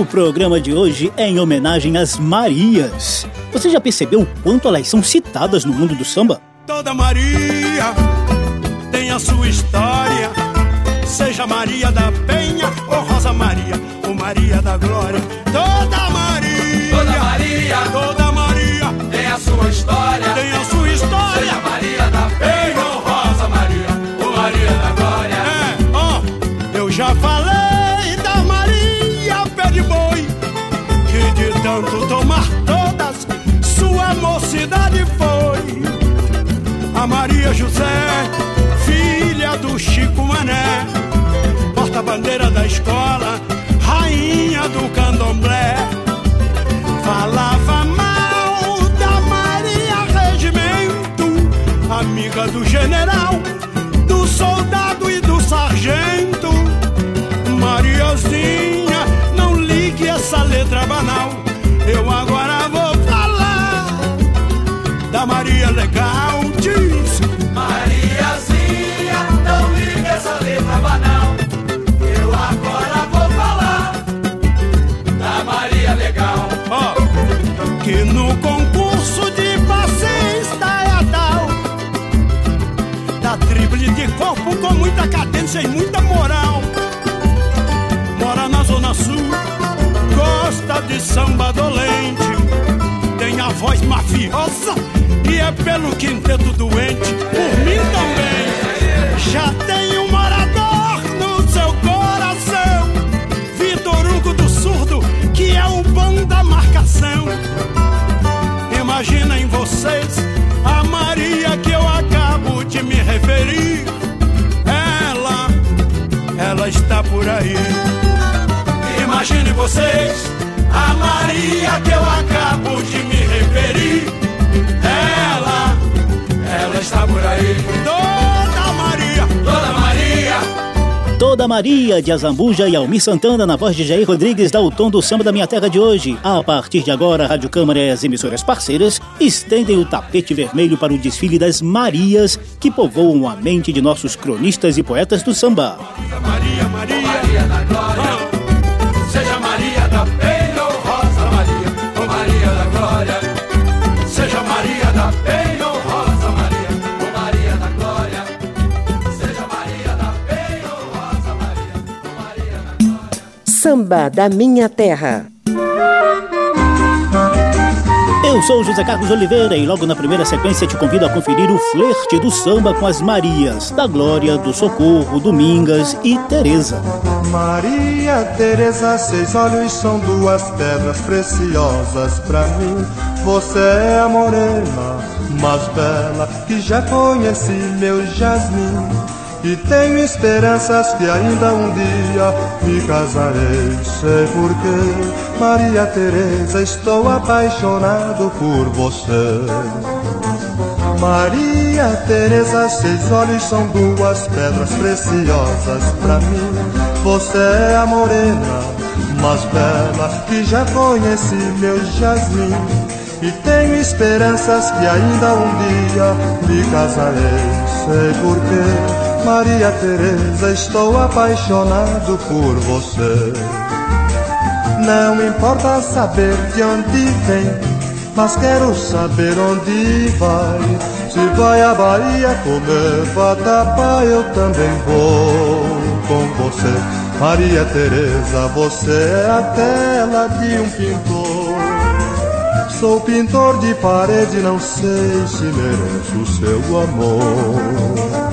O programa de hoje é em homenagem às Marias. Você já percebeu o quanto elas são citadas no mundo do samba? Toda Maria tem a sua história. Seja Maria da Penha ou Rosa Maria ou Maria Maria José, filha do Chico Mané, porta-bandeira da escola, rainha do candomblé. Falava mal da Maria Regimento, amiga do general, do soldado e do sargento. Mariazinha, não ligue essa letra banal. Eu agora vou falar da Maria Legal. Concurso de passista é a tal da triple de corpo com muita cadência e muita moral. Mora na Zona Sul, gosta de samba dolente, tem a voz mafiosa e é pelo quinteto doente. Por mim também, já tem um morador no seu coração. Vitor Hugo do Surdo, que é o bom da marcação. Imaginem vocês a Maria que eu acabo de me referir. Ela, ela está por aí. Imaginem vocês a Maria que eu acabo de me referir. Ela, ela está por aí. Toda Maria, Toda Maria, Toda Maria de Azambuja e Almir Santana na voz de Jair Rodrigues dá o tom do samba da minha terra de hoje. A partir de agora, a Rádio Câmara e as emissoras parceiras estendem o tapete vermelho para o desfile das Marias que povoam a mente de nossos cronistas e poetas do samba. Maria, Maria. Maria da Glória. Samba da Minha Terra. Eu sou José Carlos Oliveira e logo na primeira sequência te convido a conferir o flerte do samba com as Marias, da Glória, do Socorro, Domingas e Teresa. Maria Teresa, seis olhos são duas pedras preciosas pra mim. Você é a morena mais bela que já conheci, meu jasmim. E tenho esperanças que ainda um dia me casarei. Sei porquê, Maria Teresa, estou apaixonado por você. Maria Teresa, seus olhos são duas pedras preciosas pra mim. Você é a morena mais bela que já conheci, meu jasmim. E tenho esperanças que ainda um dia me casarei. Sei porquê, Maria Teresa, estou apaixonado por você. Não importa saber de onde vem, mas quero saber onde vai. Se vai à Bahia comer vatapá, eu também vou com você. Maria Teresa, você é a tela de um pintor. Sou pintor de parede, não sei se mereço seu amor.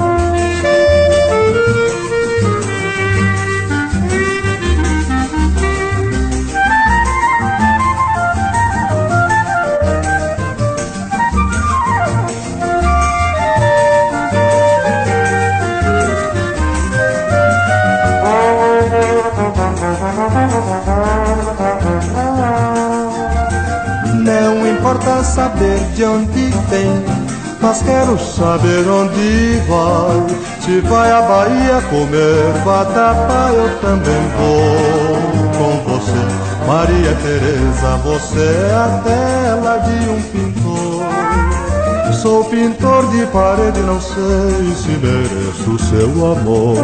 De onde vem, mas quero saber onde vai. Se vai à Bahia comer batata, eu também vou com você. Maria Teresa, você é a tela de um pintor. Sou pintor de parede, não sei se mereço seu amor.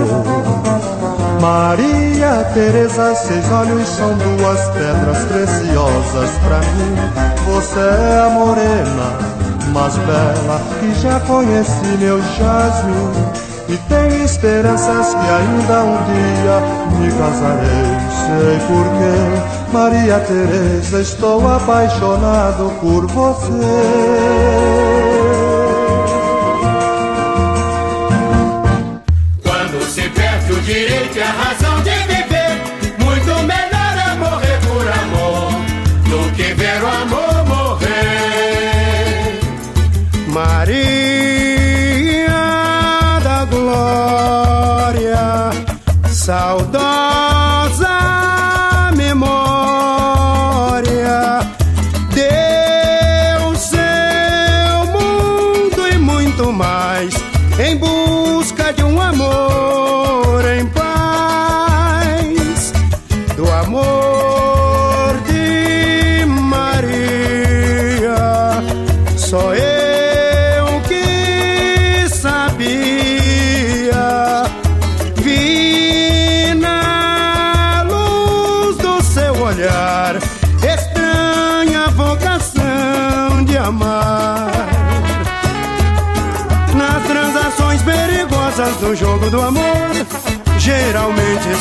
Maria Teresa, seus olhos são duas pedras preciosas pra mim. Você é a morena mais bela que já conheci, meu jasmim. E tenho esperanças que ainda um dia me casarei, sei porquê. Maria Teresa, estou apaixonado por você.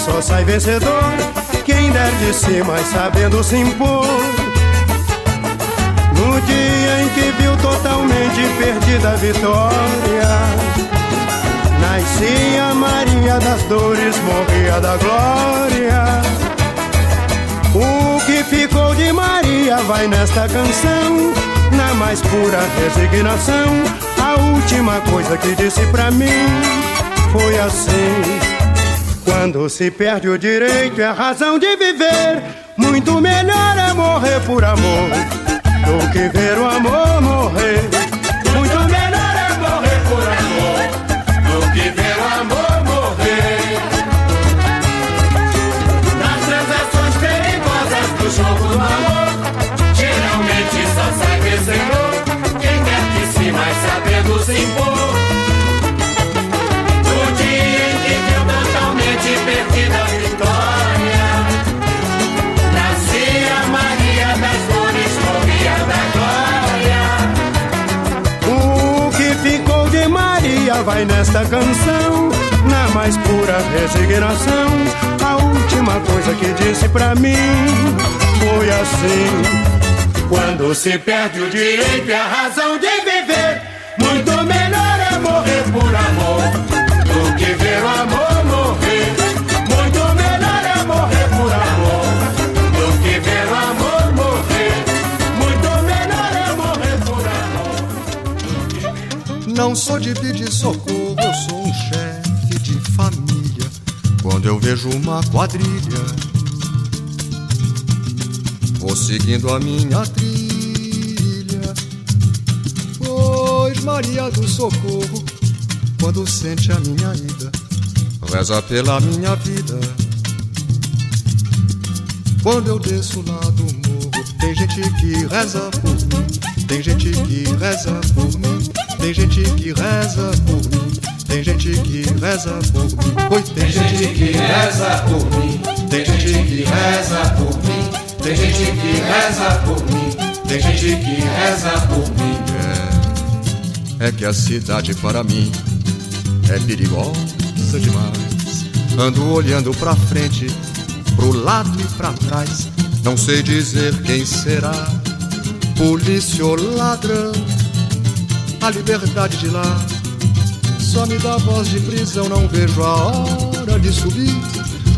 Só sai vencedor quem der de si, mas sabendo se impor. No dia em que viu totalmente perdida a vitória, nascia Maria das Dores, morria da glória. O que ficou de Maria vai nesta canção, na mais pura resignação. A última coisa que disse pra mim foi assim. Quando se perde o direito e a razão de viver, muito melhor é morrer por amor do que ver o amor morrer. Vai nesta canção, na mais pura resignação. A última coisa que disse pra mim foi assim. Quando se perde o direito e a razão de viver, muito melhor é morrer por amor do que ver o amor Não sou de pedir socorro, eu sou um chefe de família. Quando eu vejo uma quadrilha, vou seguindo a minha trilha. Pois Maria do Socorro, quando sente a minha ida, reza pela minha vida. Quando eu desço lá do morro, tem gente que reza por mim, tem gente que reza por mim. Tem gente que reza por mim, tem gente que reza por mim. Oi, tem, gente que reza por mim, tem gente que reza por mim, tem gente que reza por mim, tem gente que reza por mim. É, é que a cidade para mim é perigosa demais. Ando olhando pra frente, pro lado e pra trás. Não sei dizer quem será, polícia ou ladrão a liberdade de lá. Só me dá voz de prisão, não vejo a hora de subir.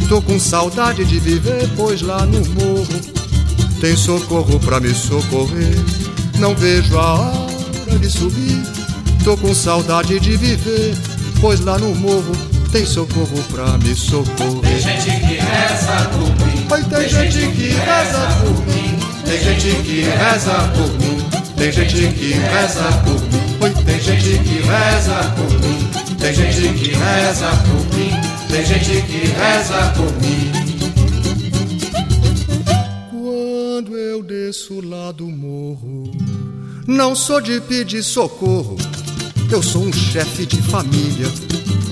Tô com saudade de viver, pois lá no morro tem socorro pra me socorrer. Não vejo a hora de subir. Tô com saudade de viver, pois lá no morro tem socorro pra me socorrer. Tem gente que reza por mim. Oi, tem, tem gente, gente que reza por mim. Tem gente que reza por mim. tem gente que reza por mim. Tem gente que reza por mim. Tem gente que reza por mim. Tem gente que reza por mim. Quando eu desço lá do morro, não sou de pedir socorro. Eu sou um chefe de família.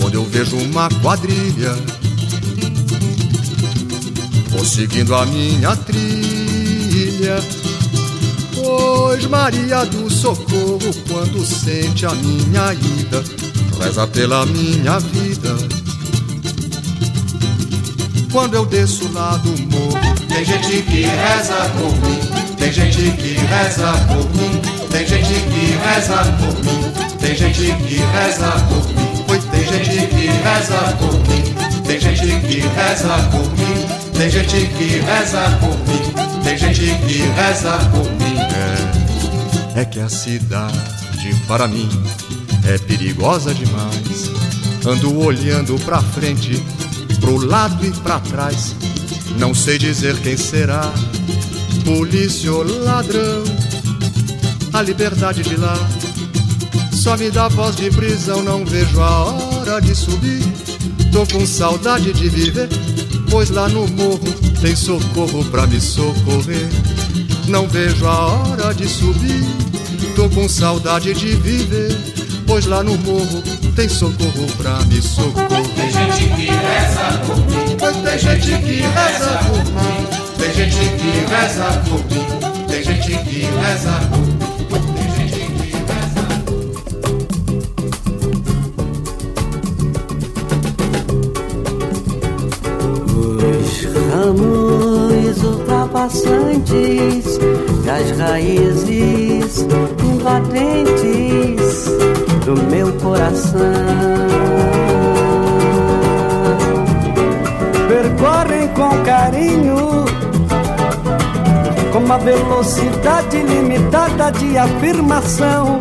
Quando eu vejo uma quadrilha, vou seguindo a minha trilha Pois Maria do Socorro, quando sente a minha ida, reza pela minha vida. Quando eu desço lá do morro, tem gente que reza por mim, tem gente que reza por mim, tem gente que reza por mim, tem gente que reza por mim, pois tem gente que reza por mim, tem gente que reza por mim, tem gente que reza por mim, tem gente que reza por mim é que a cidade para mim é perigosa demais. Ando olhando pra frente, pro lado e pra trás. Não sei dizer quem será, polícia ou ladrão. A liberdade de lá só me dá voz de prisão. Não vejo a hora de subir. Tô com saudade de viver, pois lá no morro tem socorro pra me socorrer. Não vejo a hora de subir. Tô com saudade de viver, pois lá no morro tem socorro pra me socorrer. Tem gente que reza por mim, pois tem gente que reza por mim. Tem gente que reza por mim, tem gente que reza por mim. Ramos ultrapassantes das raízes invadentes do meu coração. Percorrem com carinho, com uma velocidade limitada de afirmação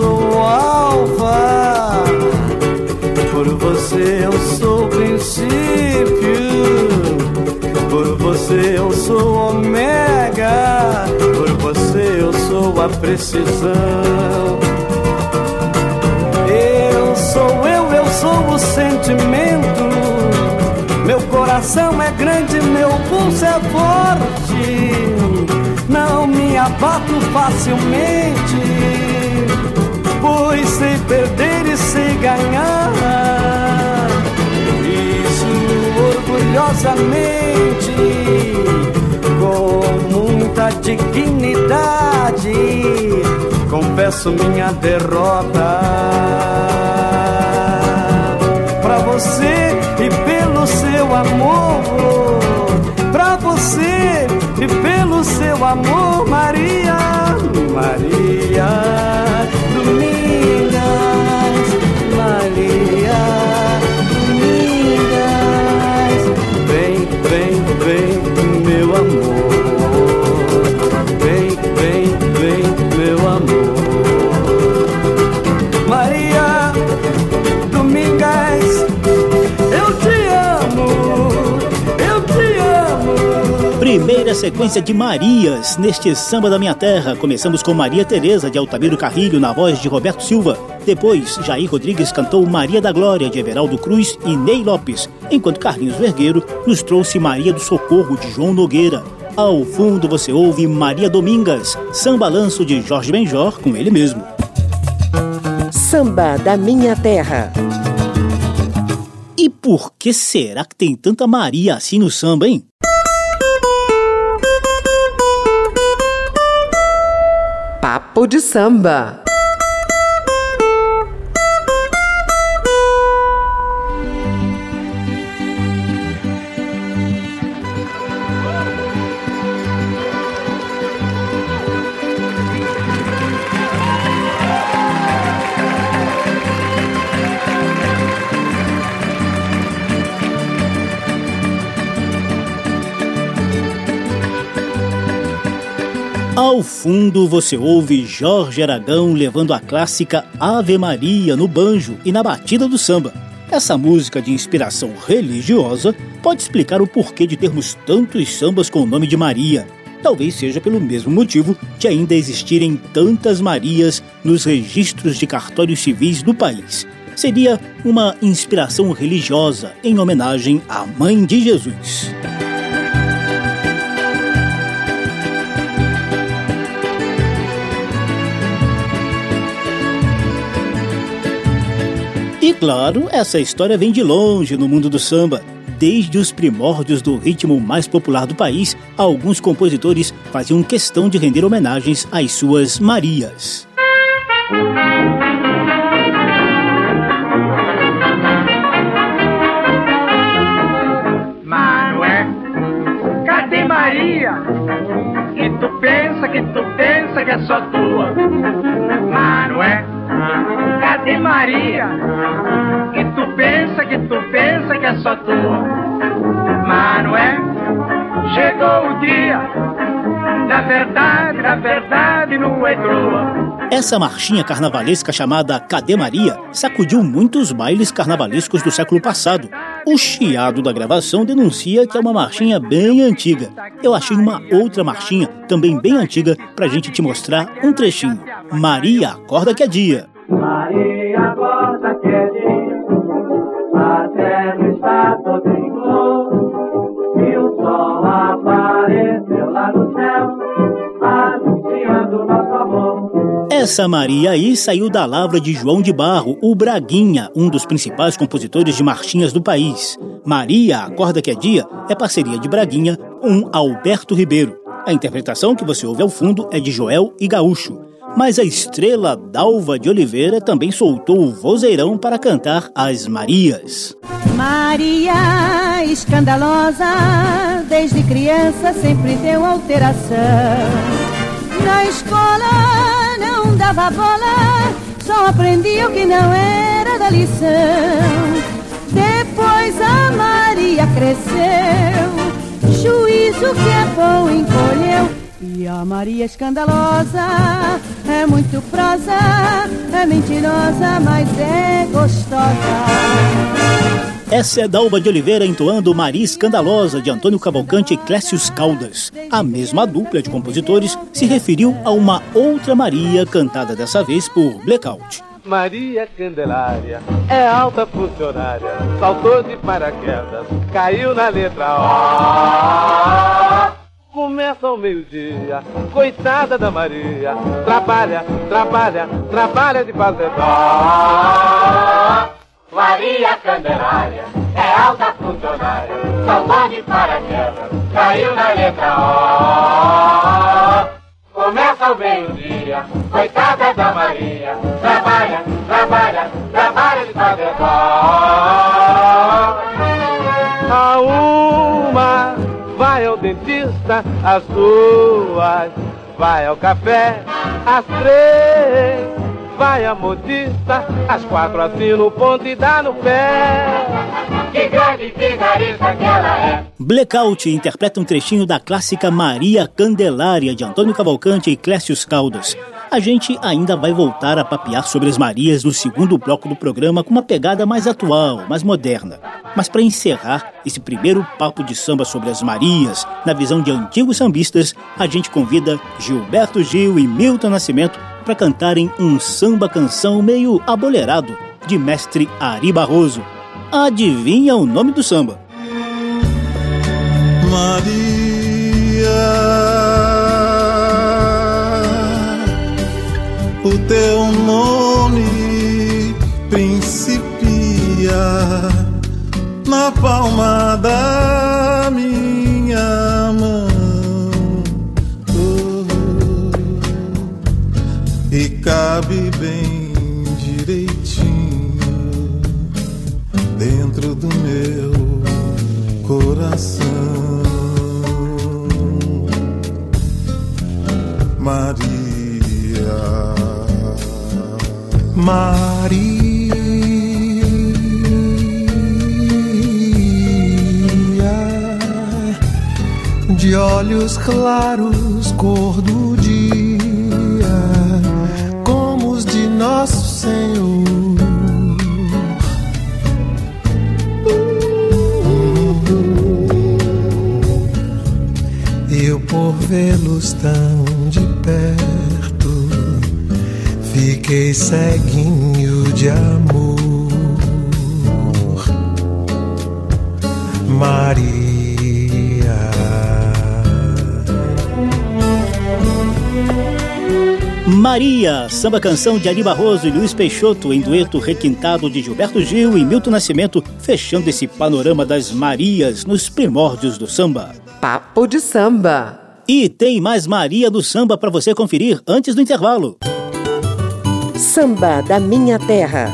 eu sou a precisão. Eu sou eu, eu sou o sentimento. Meu coração é grande, meu pulso é forte. Não me abato facilmente, pois sei perder e sei ganhar orgulhosamente, muita dignidade, confesso minha derrota. Pra você e pelo seu amor, pra você e pelo seu amor, primeira sequência de Marias neste Samba da Minha Terra. Começamos com Maria Tereza de Altamiro Carrilho na voz de Roberto Silva. Depois, Jair Rodrigues cantou Maria da Glória de Everaldo Cruz e Ney Lopes, enquanto Carlinhos Vergueiro nos trouxe Maria do Socorro de João Nogueira. Ao fundo você ouve Maria Domingas, samba lanço de Jorge Benjor com ele mesmo. Samba da Minha Terra. E por que será que tem tanta Maria assim no samba, hein? Papo de Samba. Ao fundo você ouve Jorge Aragão levando a clássica Ave Maria no banjo e na batida do samba. Essa música de inspiração religiosa pode explicar o porquê de termos tantos sambas com o nome de Maria. Talvez seja pelo mesmo motivo de ainda existirem tantas Marias nos registros de cartórios civis do país. Seria uma inspiração religiosa em homenagem à Mãe de Jesus. E claro, essa história vem de longe no mundo do samba. Desde os primórdios do ritmo mais popular do país, alguns compositores faziam questão de render homenagens às suas Marias. Cadê Maria? Que tu pensa, que tu pensa que é só tua. Cadê Maria? Que tu pensa, que tu pensa que é só. Mas não é? Chegou o dia da verdade, da verdade no é Essa marchinha carnavalesca chamada Cadê Maria sacudiu muitos bailes carnavalescos do século passado. O chiado da gravação denuncia que é uma marchinha bem antiga. Eu achei uma outra marchinha, também bem antiga, pra gente te mostrar um trechinho. Maria, acorda que é dia. Maria, acorda que é dia, a terra está toda em flor, e o sol apareceu lá no céu, anunciando nosso amor. Essa Maria aí saiu da lavra de João de Barro, o Braguinha, um dos principais compositores de marchinhas do país. Maria, acorda que é dia, é parceria de Braguinha com Alberto Ribeiro. A interpretação que você ouve ao fundo é de Joel e Gaúcho. Mas a estrela Dalva de Oliveira também soltou o vozeirão para cantar as Marias. Maria escandalosa, desde criança sempre deu alteração. Na escola não dava bola, só aprendia o que não era da lição. Depois a Maria cresceu, juízo que é bom encolheu e a Maria escandalosa é muito prosa, é mentirosa, mas é gostosa. Essa é Dalva de Oliveira entoando Maria Escandalosa de Antônio Cavalcante e Clécius Caldas. A mesma dupla de compositores se referiu a uma outra Maria cantada dessa vez por Blackout. Maria Candelária é alta funcionária, saltou de paraquedas, caiu na letra O. Começa ao meio-dia, coitada da Maria, trabalha, trabalha, trabalha de fazer dó. Maria Candelária é alta funcionária, saltou de paraquedas, caiu na letra O. Começa ao meio-dia, coitada da Maria, trabalha, trabalha, trabalha de fazer dó. Vai ao dentista, às duas vai ao café, às três vai à modista, às quatro assina o ponto e dá no pé. Que grande vigarista que ela é! Blackout interpreta um trechinho da clássica Maria Candelária de Antônio Cavalcante e Clécius Caldas a gente ainda vai voltar a papear sobre as Marias no segundo bloco do programa com uma pegada mais atual, mais moderna. Mas para encerrar esse primeiro papo de samba sobre as Marias, na visão de antigos sambistas, a gente convida Gilberto Gil e Milton Nascimento para cantarem um samba canção meio abolerado de mestre Ari Barroso. Adivinha o nome do samba? Maria o teu nome principia na palma da cabe bem direitinho dentro do meu coração. Maria. Maria, de olhos claros cor do dia, Senhor. Eu por vê-los tão de perto, fiquei ceguinho de amor. Maria. Maria, samba canção de Ari Barroso e Luiz Peixoto, em dueto requintado de Gilberto Gil e Milton Nascimento, fechando esse panorama das Marias nos primórdios do samba. Papo de samba. E tem mais Maria do samba para você conferir antes do intervalo. Samba da minha terra.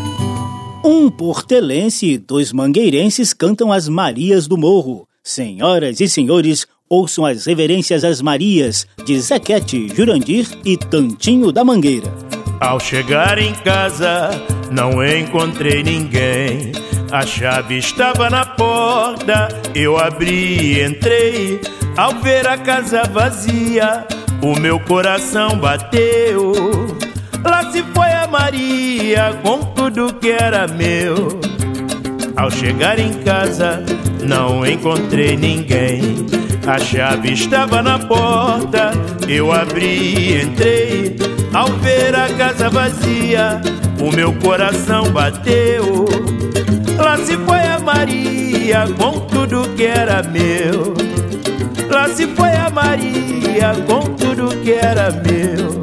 Um portelense e dois mangueirenses cantam as Marias do Morro. Senhoras e senhores, ouçam as reverências às Marias de Zequete, Jurandir e Tantinho da Mangueira. Ao chegar em casa, não encontrei ninguém. A chave estava na porta, eu abri e entrei. Ao ver a casa vazia, o meu coração bateu. Lá se foi a Maria com tudo que era meu. Ao chegar em casa, não encontrei ninguém. A chave estava na porta, eu abri e entrei. Ao ver a casa vazia, o meu coração bateu. Lá se foi a Maria com tudo que era meu. Lá se foi a Maria com tudo que era meu.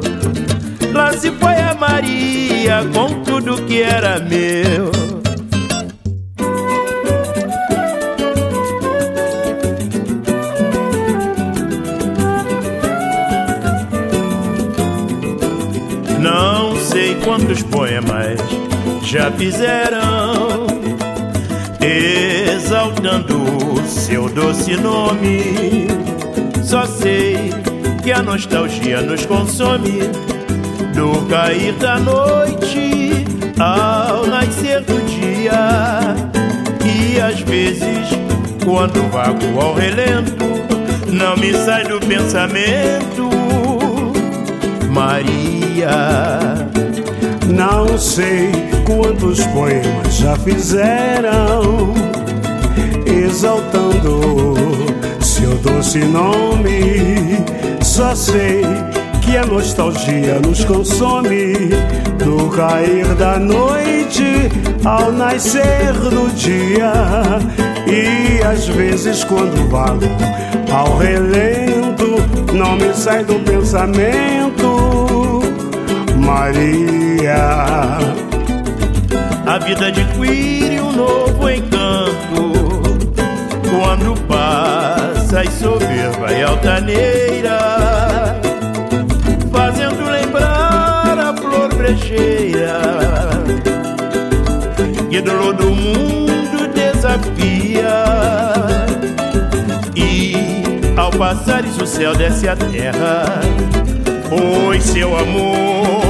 Lá se foi a Maria com tudo que era meu. Quantos poemas já fizeram exaltando seu doce nome. Só sei que a nostalgia nos consome do cair da noite ao nascer do dia. E às vezes, quando vago ao relento, não me sai do pensamento, Maria. Não sei quantos poemas já fizeram, exaltando seu doce nome. Só sei que a nostalgia nos consome do cair da noite ao nascer do dia. E às vezes, quando vago ao relento, não me sai do pensamento, Maria. A vida adquire um novo encanto. Quando passa e soberba e altaneira, fazendo lembrar a flor brejeira. Que do do mundo desafia. E ao passares o céu desce a terra, pois seu amor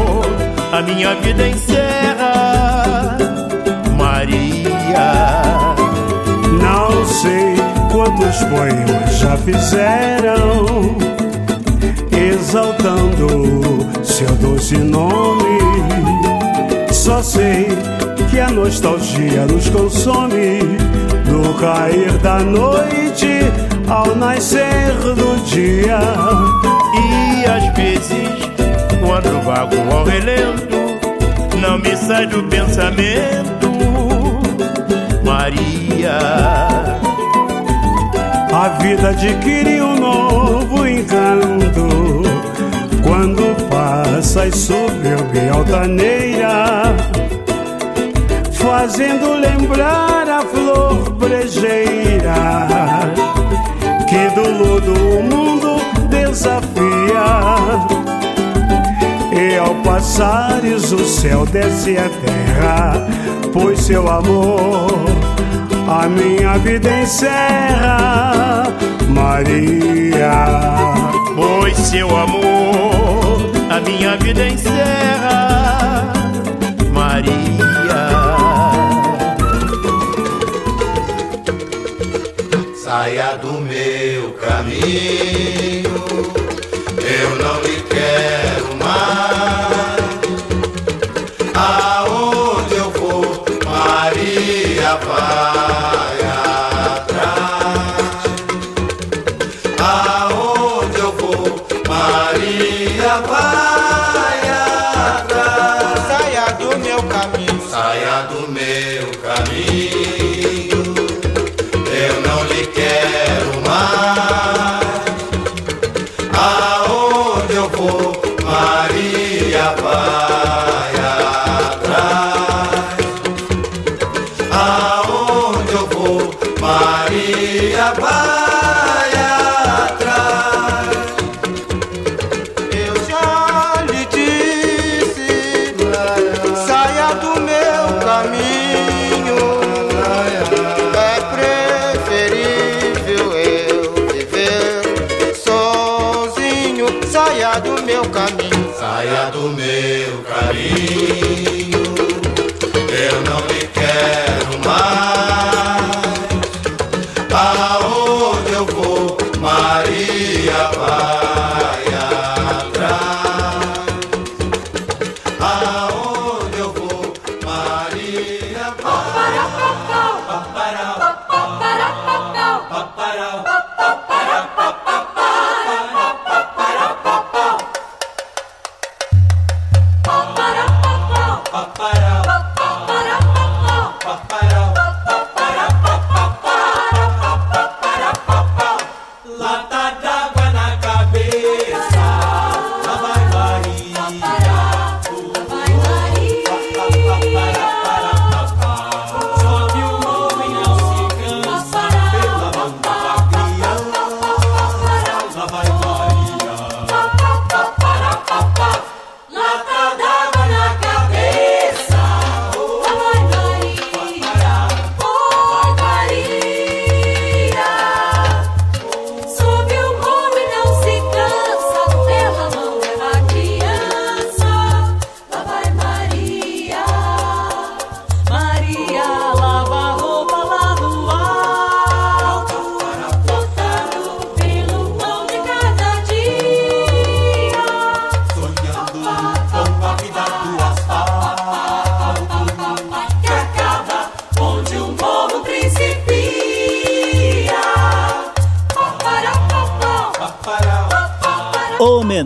a minha vida encerra, Maria. Não sei quantos poemas já fizeram, exaltando seu doce nome. Só sei que a nostalgia nos consome do cair da noite ao nascer do dia. E às vezes, quando vago ao relento, não me sai do pensamento, Maria. A vida adquire um novo encanto quando passa e soberba e altaneira, fazendo lembrar a flor brejeira que do lodo o mundo desafia. Passares o céu desce a terra, pois seu amor a minha vida encerra, Maria. Pois seu amor a minha vida encerra, Maria. Saia do meu caminho, Mustafa.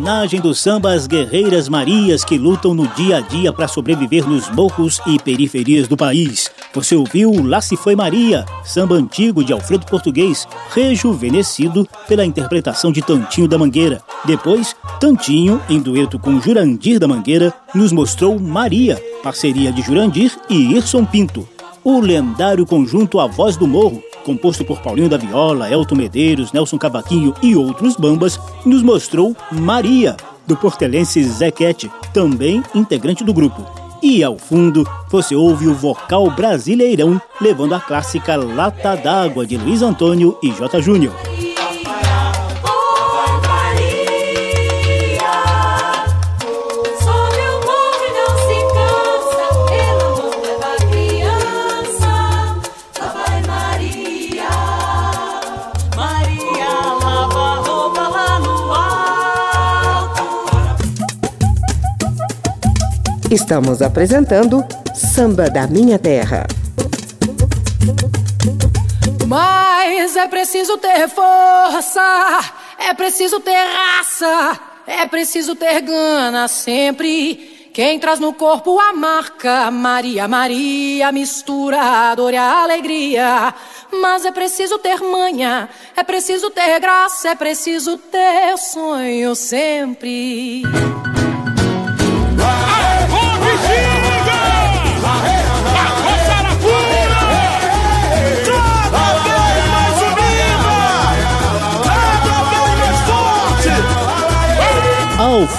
Homenagem do samba às guerreiras Marias que lutam no dia a dia para sobreviver nos morros e periferias do país. Você ouviu Lá se foi Maria, samba antigo de Alfredo Português, rejuvenescido pela interpretação de Tantinho da Mangueira. Depois, Tantinho, em dueto com Jurandir da Mangueira, nos mostrou Maria, parceria de Jurandir e Irson Pinto. O lendário conjunto A Voz do Morro, composto por Paulinho da Viola, Elton Medeiros, Nelson Cavaquinho e outros bambas, nos mostrou Maria, do portelense Zequete, também integrante do grupo. E ao fundo, você ouve o vocal brasileirão levando a clássica Lata d'Água de Luiz Antônio e J. Júnior. Estamos apresentando Samba da Minha Terra. Mas é preciso ter força, é preciso ter raça, é preciso ter gana sempre. Quem traz no corpo a marca Maria, Maria, mistura a dor e a alegria. Mas é preciso ter manha, é preciso ter graça, é preciso ter sonho sempre.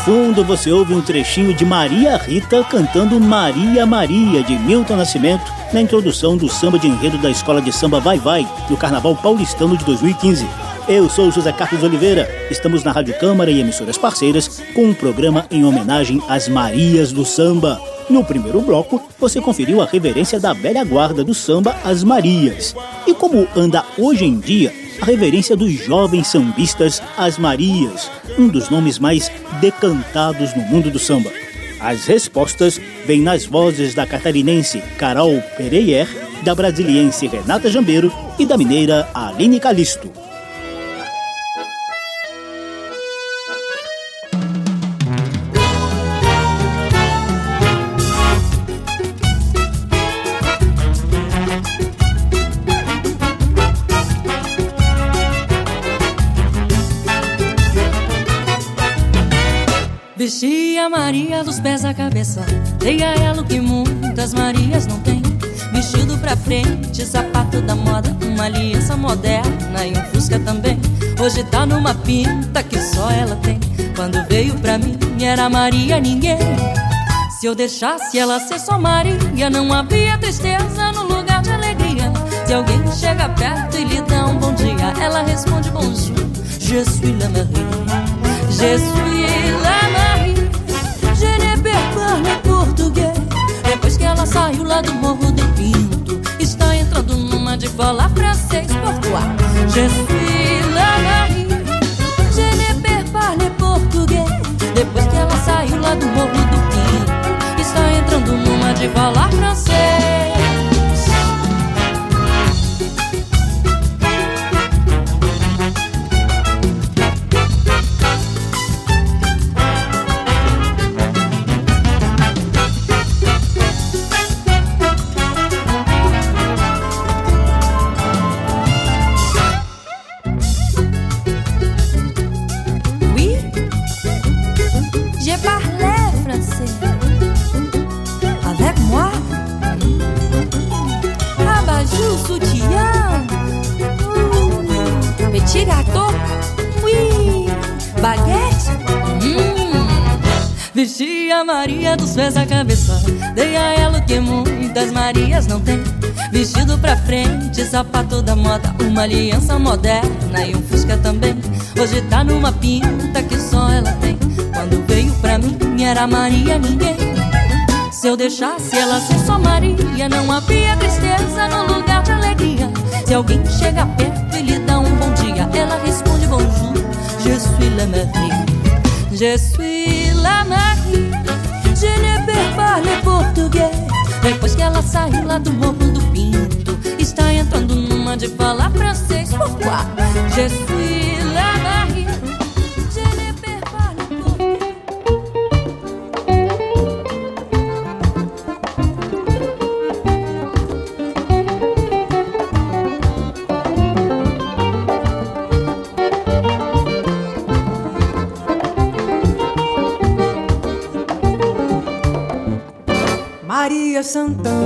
Fundo você ouve um trechinho de Maria Rita cantando Maria Maria de Milton Nascimento na introdução do samba de enredo da Escola de Samba Vai Vai no Carnaval Paulistano de 2015. Eu sou José Carlos Oliveira, estamos na Rádio Câmara e emissoras parceiras com um programa em homenagem às Marias do Samba. No primeiro bloco, você conferiu a reverência da velha guarda do samba às Marias. E como anda hoje em dia a reverência dos jovens sambistas às Marias, um dos nomes mais decantados no mundo do samba. As respostas vêm nas vozes da catarinense Carol Pereyer, da brasiliense Renata Jambeiro e da mineira Aline Calisto. A Maria dos pés à cabeça. Dei a ela o que muitas Marias não têm. Vestido pra frente, sapato da moda, uma aliança moderna e um fusca também. Hoje tá numa pinta que só ela tem. Quando veio pra mim, era Maria ninguém. Se eu deixasse ela ser só Maria, não havia tristeza no lugar de alegria. Se alguém chega perto e lhe dá um bom dia, ela responde bonjour. Je suis la Marie, je suis ela saiu lá do Morro do Pinto, está entrando numa de falar francês. Pourquoi? Je suis la Marie, je português. Depois que ela saiu lá do Morro do Pinto, está entrando numa de falar francês. A Maria dos pés à cabeça. Dei a ela o que muitas Marias não têm. Vestido pra frente, sapato da moda, uma aliança moderna e um fusca também. Hoje tá numa pinta que só ela tem. Quando veio pra mim, era Maria ninguém. Se eu deixasse ela ser só Maria, não havia tristeza no lugar de alegria. Se alguém chega perto e lhe dá um bom dia, ela responde bonjour. Je suis la Marie, je suis la Marie. Je ne peux parler português. Depois que ela saiu lá do morro do Pinto, está entrando numa de falar francês. Pourquoi? Je suis Santana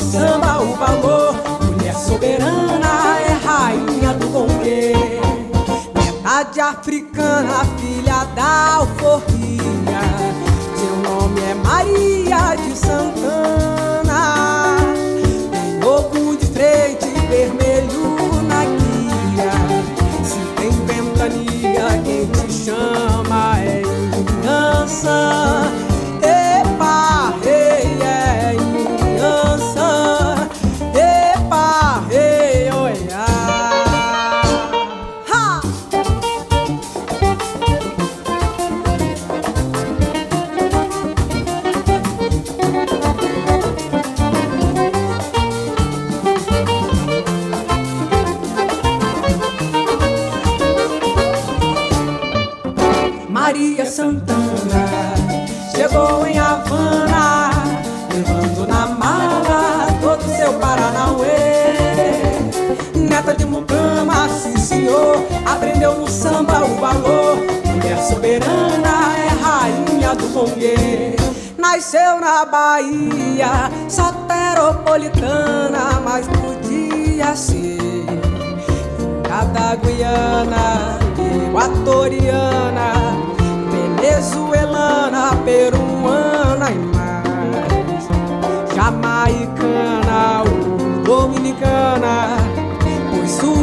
samba o valor. Mulher soberana é rainha do Conguê. Metade africana, filha da alforria. Seu nome é Maria de Santana. Soberana é rainha do Conguê. Nasceu na Bahia, soteropolitana, mas podia ser. Cada Guiana, equatoriana, venezuelana, peruana e mais, jamaicana ou dominicana,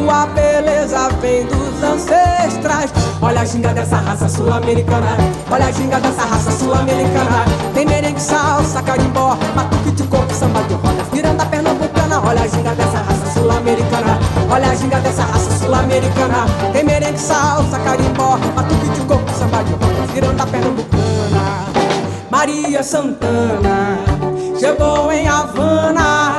sua beleza vem dos ancestrais. Olha a ginga dessa raça sul-americana. Olha a ginga dessa raça sul-americana. Tem merengue, salsa, carimbó, batuque de coco, samba de roda. Miranda pernambucana. Olha a ginga dessa raça sul-americana. Olha a ginga dessa raça sul-americana. Tem merengue, salsa, carimbó, batuque de coco, samba de roda. Miranda pernambucana. Maria Santana chegou em Havana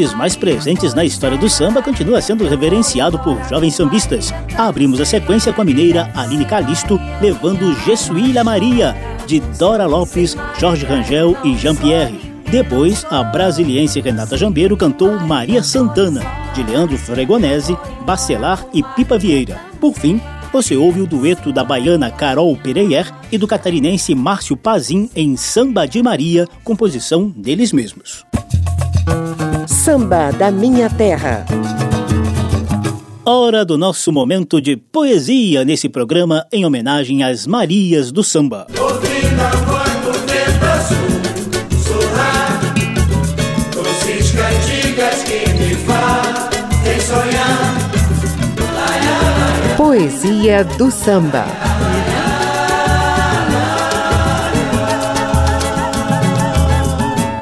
nomes mais presentes na história do samba continua sendo reverenciado por jovens sambistas. Abrimos a sequência com a mineira Aline Calisto levando Jesuíla Maria, de Dora Lopes, Jorge Rangel e Jean-Pierre. Depois, a brasiliense Renata Jambeiro cantou Maria Santana, de Leandro Fregonese, Bacelar e Pipa Vieira. Por fim, você ouve o dueto da baiana Carol Pereyer e do catarinense Márcio Pazim em Samba de Maria, composição deles mesmos. Samba da Minha Terra. Hora do nosso momento de poesia nesse programa em homenagem às Marias do Samba. Poesia do Samba.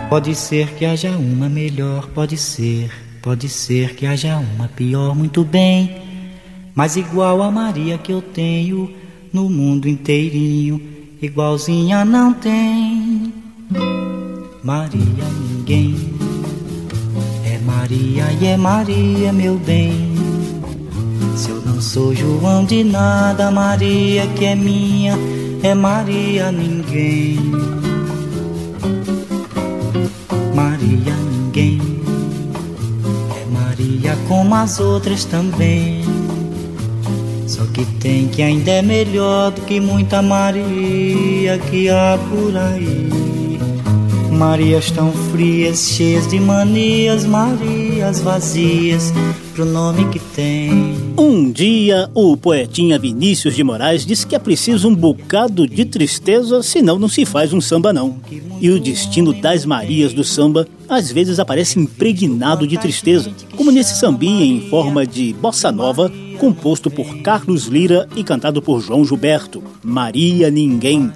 Pode ser que haja uma melhor, pode ser, pode ser que haja uma pior, muito bem. Mas igual a Maria que eu tenho no mundo inteirinho, igualzinha não tem. Maria ninguém, é Maria e é Maria, meu bem. Se eu não sou João de nada, Maria que é minha, é Maria ninguém. Maria ninguém, é Maria como as outras também. Só que tem que ainda é melhor do que muita Maria que há por aí. Marias tão frias, cheias de manias, Marias vazias pro nome que tem. Um dia, o poetinha Vinícius de Moraes disse que é preciso um bocado de tristeza, senão não se faz um samba não. E o destino das Marias do samba às vezes aparece impregnado de tristeza, como nesse sambinha em forma de bossa nova, composto por Carlos Lira e cantado por João Gilberto, Maria Ninguém.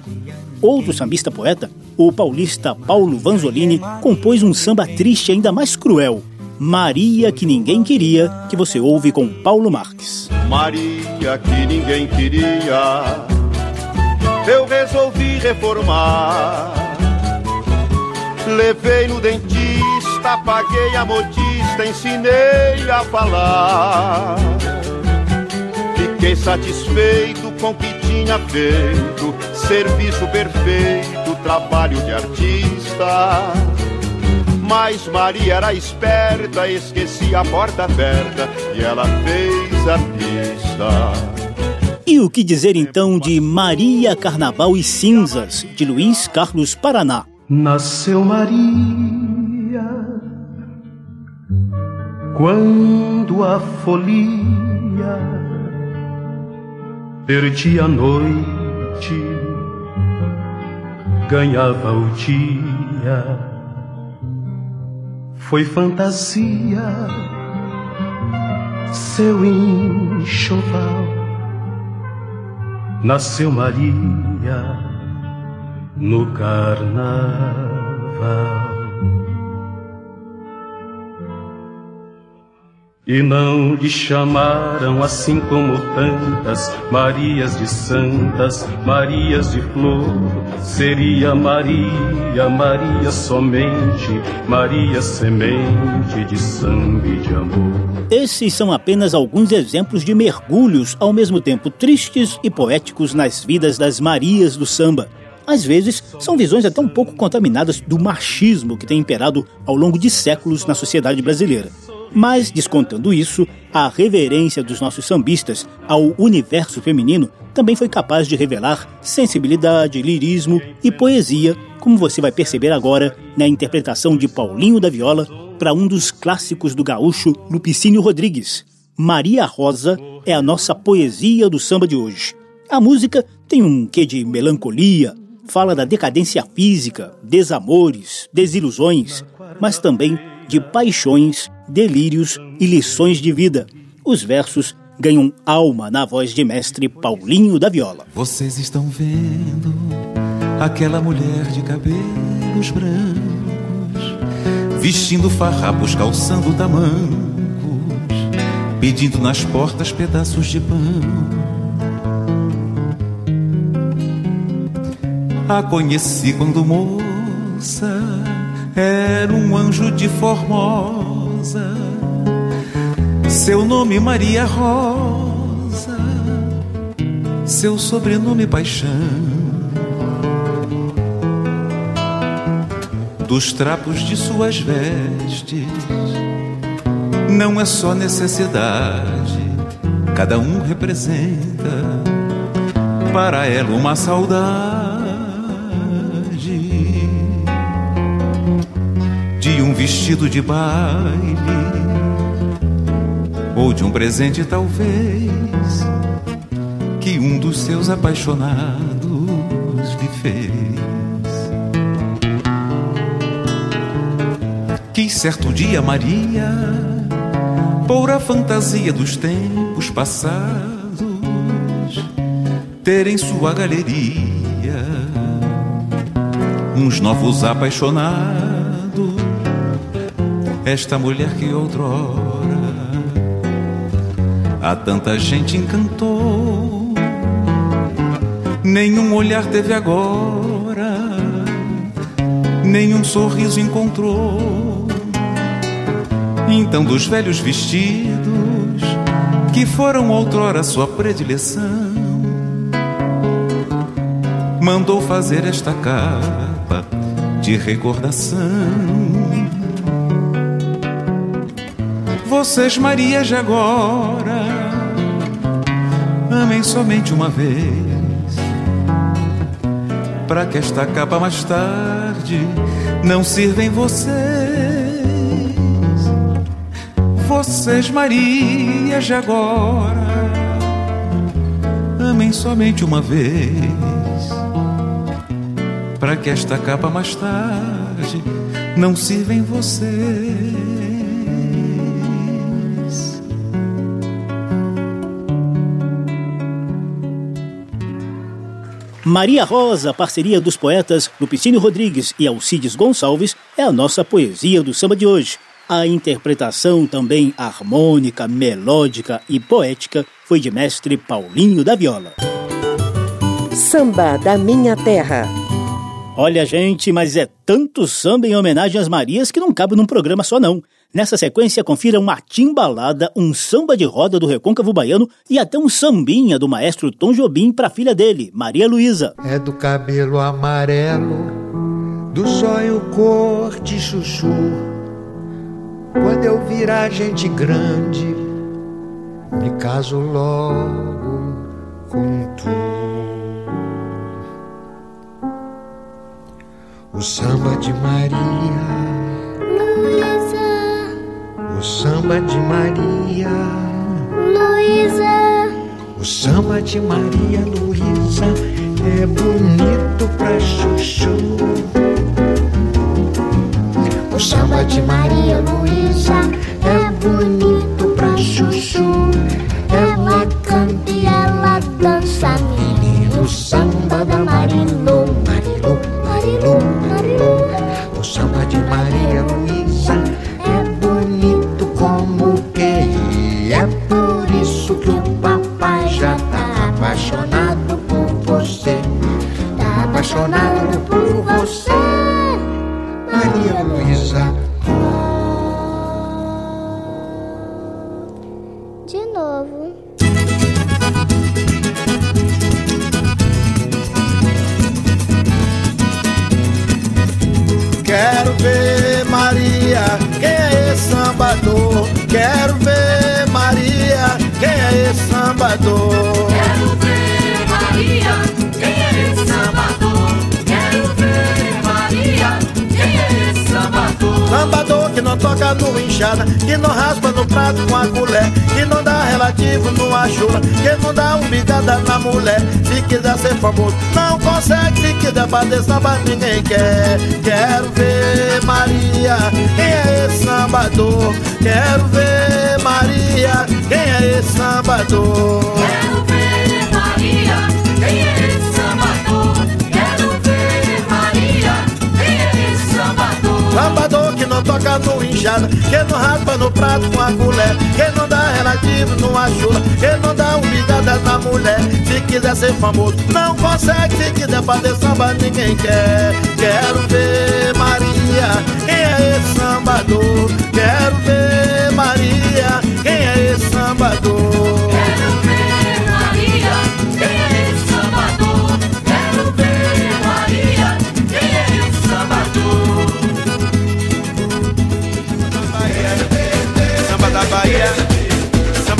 Outro sambista poeta, o paulista Paulo Vanzolini, compôs um samba triste ainda mais cruel, Maria que ninguém queria, que você ouve com Paulo Marques. Maria que ninguém queria, eu resolvi reformar. Levei no dentista, paguei a modista, ensinei a falar. Fiquei satisfeito com o que tinha feito, serviço perfeito, trabalho de artista. Mas Maria era esperta, esqueci a porta aberta e ela fez a pista. E o que dizer então de Maria Carnaval e Cinzas, de Luiz Carlos Paraná? Nasceu Maria quando a folia perdia a noite, ganhava o dia foi fantasia, seu enxoval. Nasceu Maria no carnaval. E não lhe chamaram assim como tantas Marias de santas, Marias de flor. Seria Maria, Maria somente, Maria semente de sangue e de amor. Esses são apenas alguns exemplos de mergulhos ao mesmo tempo tristes e poéticos nas vidas das Marias do samba. Às vezes, são visões até um pouco contaminadas do machismo que tem imperado ao longo de séculos na sociedade brasileira. Mas, descontando isso, a reverência dos nossos sambistas ao universo feminino também foi capaz de revelar sensibilidade, lirismo e poesia, como você vai perceber agora na interpretação de Paulinho da Viola para um dos clássicos do gaúcho Lupicínio Rodrigues. Maria Rosa é a nossa poesia do samba de hoje. A música tem um quê de melancolia, fala da decadência física, desamores, desilusões, mas também de paixões, delírios e lições de vida. Os versos ganham alma na voz de mestre Paulinho da Viola. Vocês estão vendo aquela mulher de cabelos brancos, vestindo farrapos, calçando tamancos, pedindo nas portas pedaços de pão. A conheci quando moça era um anjo de Formosa, seu nome Maria Rosa, seu sobrenome Paixão. Dos trapos de suas vestes, não é só necessidade, cada um representa. Para ela uma saudade vestido de baile ou de um presente talvez que um dos seus apaixonados lhe fez. Que certo dia Maria, por a fantasia dos tempos passados, ter em sua galeria uns novos apaixonados. Esta mulher que outrora a tanta gente encantou, nenhum olhar teve agora, nenhum sorriso encontrou. Então, dos velhos vestidos que foram outrora sua predileção, mandou fazer esta capa de recordação. Vocês, Maria, de agora, amem somente uma vez, para que esta capa mais tarde não sirva em vocês. Vocês, Maria, de agora, amem somente uma vez para que esta capa mais tarde não sirva em vocês. Maria Rosa, parceria dos poetas Lupicínio Rodrigues e Alcides Gonçalves, é a nossa poesia do samba de hoje. A interpretação também harmônica, melódica e poética foi de mestre Paulinho da Viola. Samba da Minha Terra. Olha, gente, mas é tanto samba em homenagem às Marias que não cabe num programa só, não. Nessa sequência, confira uma timbalada, um samba de roda do recôncavo baiano e até um sambinha do maestro Tom Jobim para a filha dele, Maria Luísa. É do cabelo amarelo, do zóio cor de chuchu. Quando eu virar gente grande, me caso logo com tu. O samba de Maria o samba de Maria Luísa, o samba de Maria Luísa é bonito pra chuchu. o samba de Maria Luísa é bonito pra chuchu. Ela canta e ela dança, menino samba da Marilu, Marilu, Marilu, Marilu. O samba de Maria Luísa apaixonado por você, Maria Luísa. De novo. Quero ver Maria, quem é esse sambador? Quero ver Maria, quem é esse sambador? Que não raspa no prato com a colher, que não dá relativo numa chula, que não dá umbigada na mulher. Se quiser ser famoso, não consegue. Se quiser fazer samba, ninguém quer. Quero ver Maria, quem é esse sambador? Quero ver Maria, quem é esse sambador? Quero ver Maria, quem é esse sambador? Que não toca no enxada, que não raspa no prato com a colher, que não dá relativo numa chula, que não dá umbigada na mulher. Se quiser ser famoso, não consegue. Se quiser fazer samba, ninguém quer. Quero ver Maria, quem é esse sambador? Quero ver Maria, quem é esse sambador?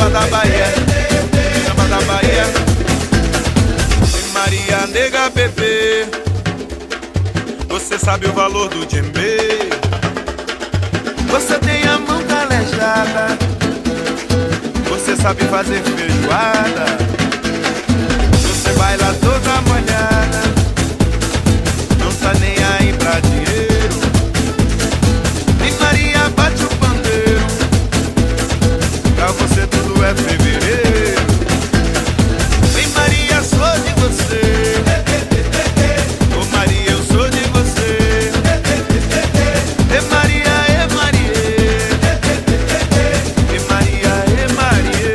Samba da Bahia, samba da Bahia. Maria nega bebê. Você sabe o valor do djembe. Você tem a mão calejada. Você sabe fazer feijoada. Você baila toda molhada é fevereiro. Vem Maria, sou de você. Ô Maria, eu sou de você. É Maria, é Maria. É Maria, é Maria.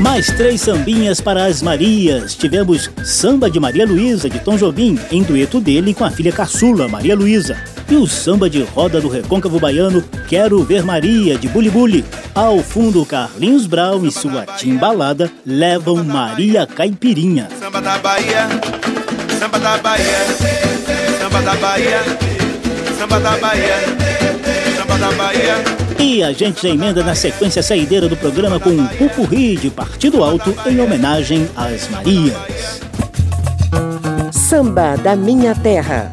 Mais três sambinhas para as Marias. Tivemos Samba de Maria Luísa, de Tom Jobim, em dueto dele com a filha caçula, Maria Luísa. E o samba de roda do recôncavo baiano, Quero Ver Maria, de Buli Buli. Ao fundo, Carlinhos Brown e sua timbalada levam Maria Caipirinha. Samba da Bahia, samba da Bahia, samba da Bahia, samba da Bahia, samba da Bahia. E a gente já emenda na sequência saideira do programa com um pupurri de Partido Alto em homenagem às Marias. Samba da Minha Terra.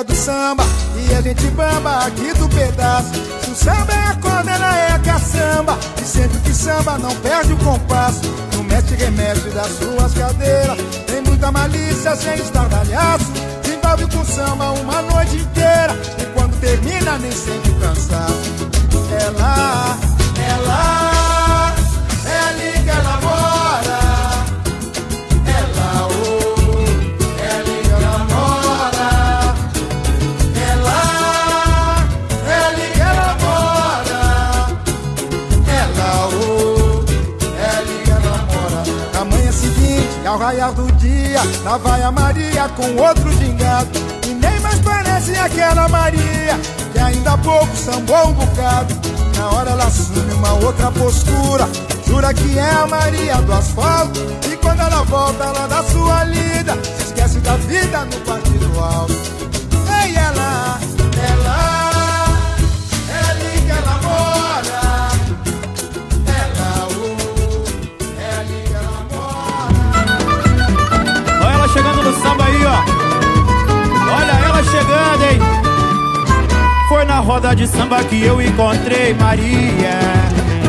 Maria do Samba e a gente bamba aqui do pedaço. Se o samba é a corda, é a caçamba. E sempre que samba não perde o compasso. Não mexe remexe das suas cadeiras. Tem muita malícia sem estardalhaço. Se envolve com samba uma noite inteira. E quando termina, nem sente o cansaço. Ela, ela, ao raiar do dia, lá vai a Maria com outro gingado. E nem mais parece aquela Maria, que ainda há pouco sambou um bocado. Na hora ela assume uma outra postura, jura que é a Maria do asfalto. E quando ela volta lá da sua lida, se esquece da vida no partido alto. Ei, ela, ela, roda de samba que eu encontrei Maria.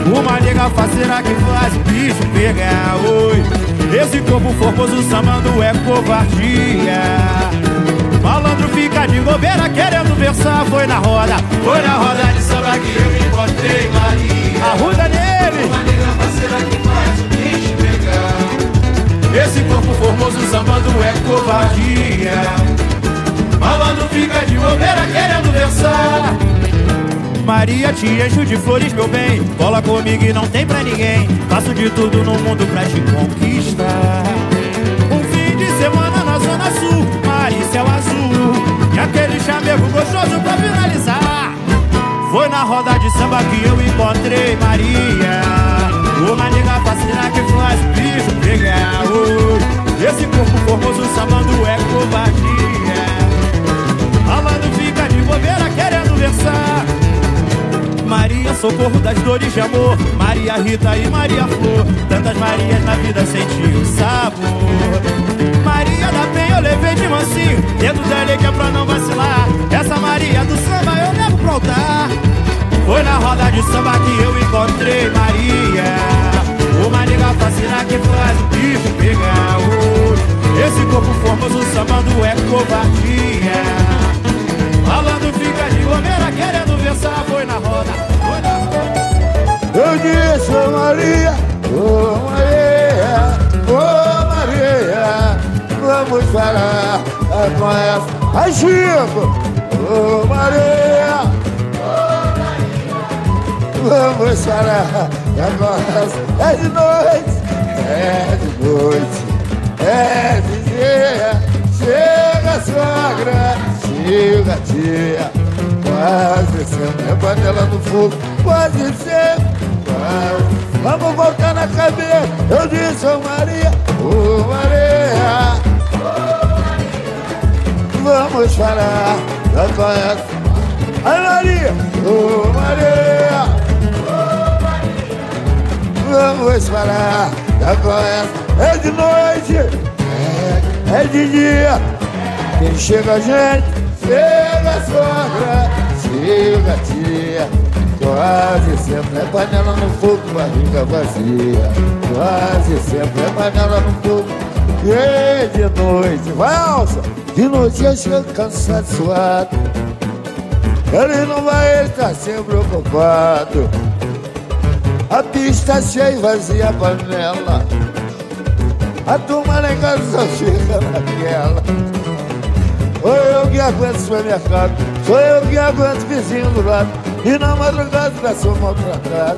Uma nega faceira que faz o bicho pegar. Oi, esse corpo formoso sambando é covardia. Malandro fica de bobeira querendo versar. Foi na roda, foi na roda de samba que eu encontrei Maria. Arruda nele. Uma nega faceira que faz o bicho pegar. Esse corpo formoso sambando é covardia. Malandro fica de bobeira querendo versar. Maria, te encho de flores, meu bem. Cola comigo e não tem pra ninguém. Faço de tudo no mundo pra te conquistar. Um fim de semana na Zona Sul, mar e céu azul. E aquele chamego gostoso pra finalizar. Foi na roda de samba que eu encontrei Maria. Uma nega fascina que faz bicho pegar. Oi, Esse corpo formoso sambando é covardia. Bobeira querendo versar. Maria, socorro das dores de amor. Maria Rita e Maria Flor. Tantas Marias na vida senti o sabor. Maria da Penha eu levei de mansinho. Dentro dela que é pra não vacilar. Essa Maria do samba eu levo pro altar. Foi na roda de samba que eu encontrei Maria. Uma nega fascina que faz o bicho pegar. Esse corpo formoso sambando é covardia. Ô Maria, ô Maria, ô Maria, vamos falar com essa. Ai, Chico, ô Maria, vamos falar com essa. É de noite, é de noite, é de dia. Chega, sogra, chega, tia. Quase sempre. É panela no fogo, quase sempre. Vamos voltar na cadeia. Eu disse, ô Maria, ô Maria. Vamos falar da conhece. Ai, Maria, ô Maria. Vamos falar da conhece. É de noite, é, é de dia. Quem chega, gente, chega, sogra, chega. Quase sempre é panela no fogo, barriga vazia. Quase sempre é panela no fogo. E de noite, vai alça. De noite eu chego cansado, suado. Ele não vai, tá sempre ocupado. A pista cheia e vazia a panela. A turma lá casa só fica naquela. Sou eu que aguento supermercado, sou eu que aguento vizinho do lado. E na madrugada da sua maltratada.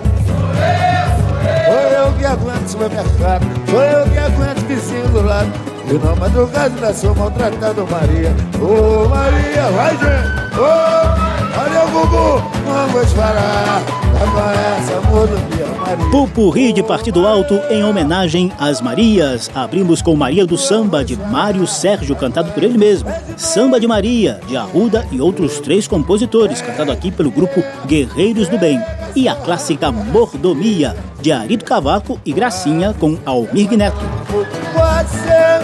Sou eu que aguento supermercado, sou eu que aguento vizinho do lado. E na madrugada da sua maltratada, Maria. Ô Maria, vai gente! Ô, olha o Gugu, vamos parar. Agora essa mordomia, Maria. Pupurri de Partido Alto em homenagem às Marias. Abrimos com Maria do Samba, de Mário Sérgio, cantado por ele mesmo. Samba de Maria, de Arruda e outros três compositores, cantado aqui pelo grupo Guerreiros do Bem. E a clássica Mordomia, de Arito Cavaco e Gracinha, com Almir Neto. Pode ser,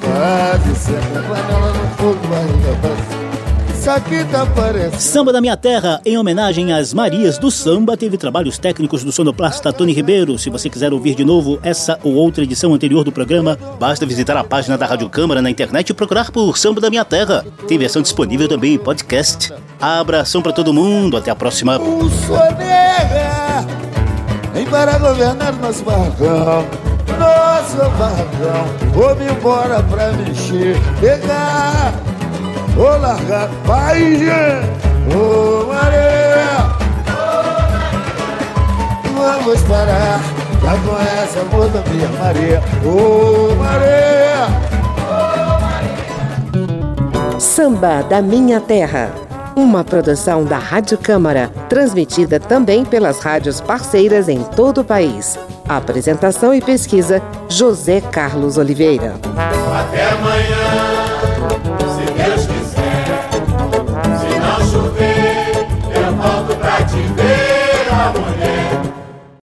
pode ser, a panela no fogo, barriga Samba da Minha Terra, em homenagem às Marias do Samba, teve trabalhos técnicos do sonoplasta Tony Ribeiro. Se você quiser ouvir de novo essa ou outra edição anterior do programa, basta visitar a página da Rádio Câmara na internet e procurar por Samba da Minha Terra. Tem versão disponível também em podcast. Abração pra todo mundo, até a próxima. Vem para governar nosso barracão Nosso barracão Vou-me embora pra mexer Pegar Vou largar Vai, gente Ô, Maria Vamos parar Já conhece a amor da minha Maria Ô, Maria Samba da Minha Terra. Uma produção da Rádio Câmara, transmitida também pelas rádios parceiras em todo o país. Apresentação e pesquisa: José Carlos Oliveira. Até amanhã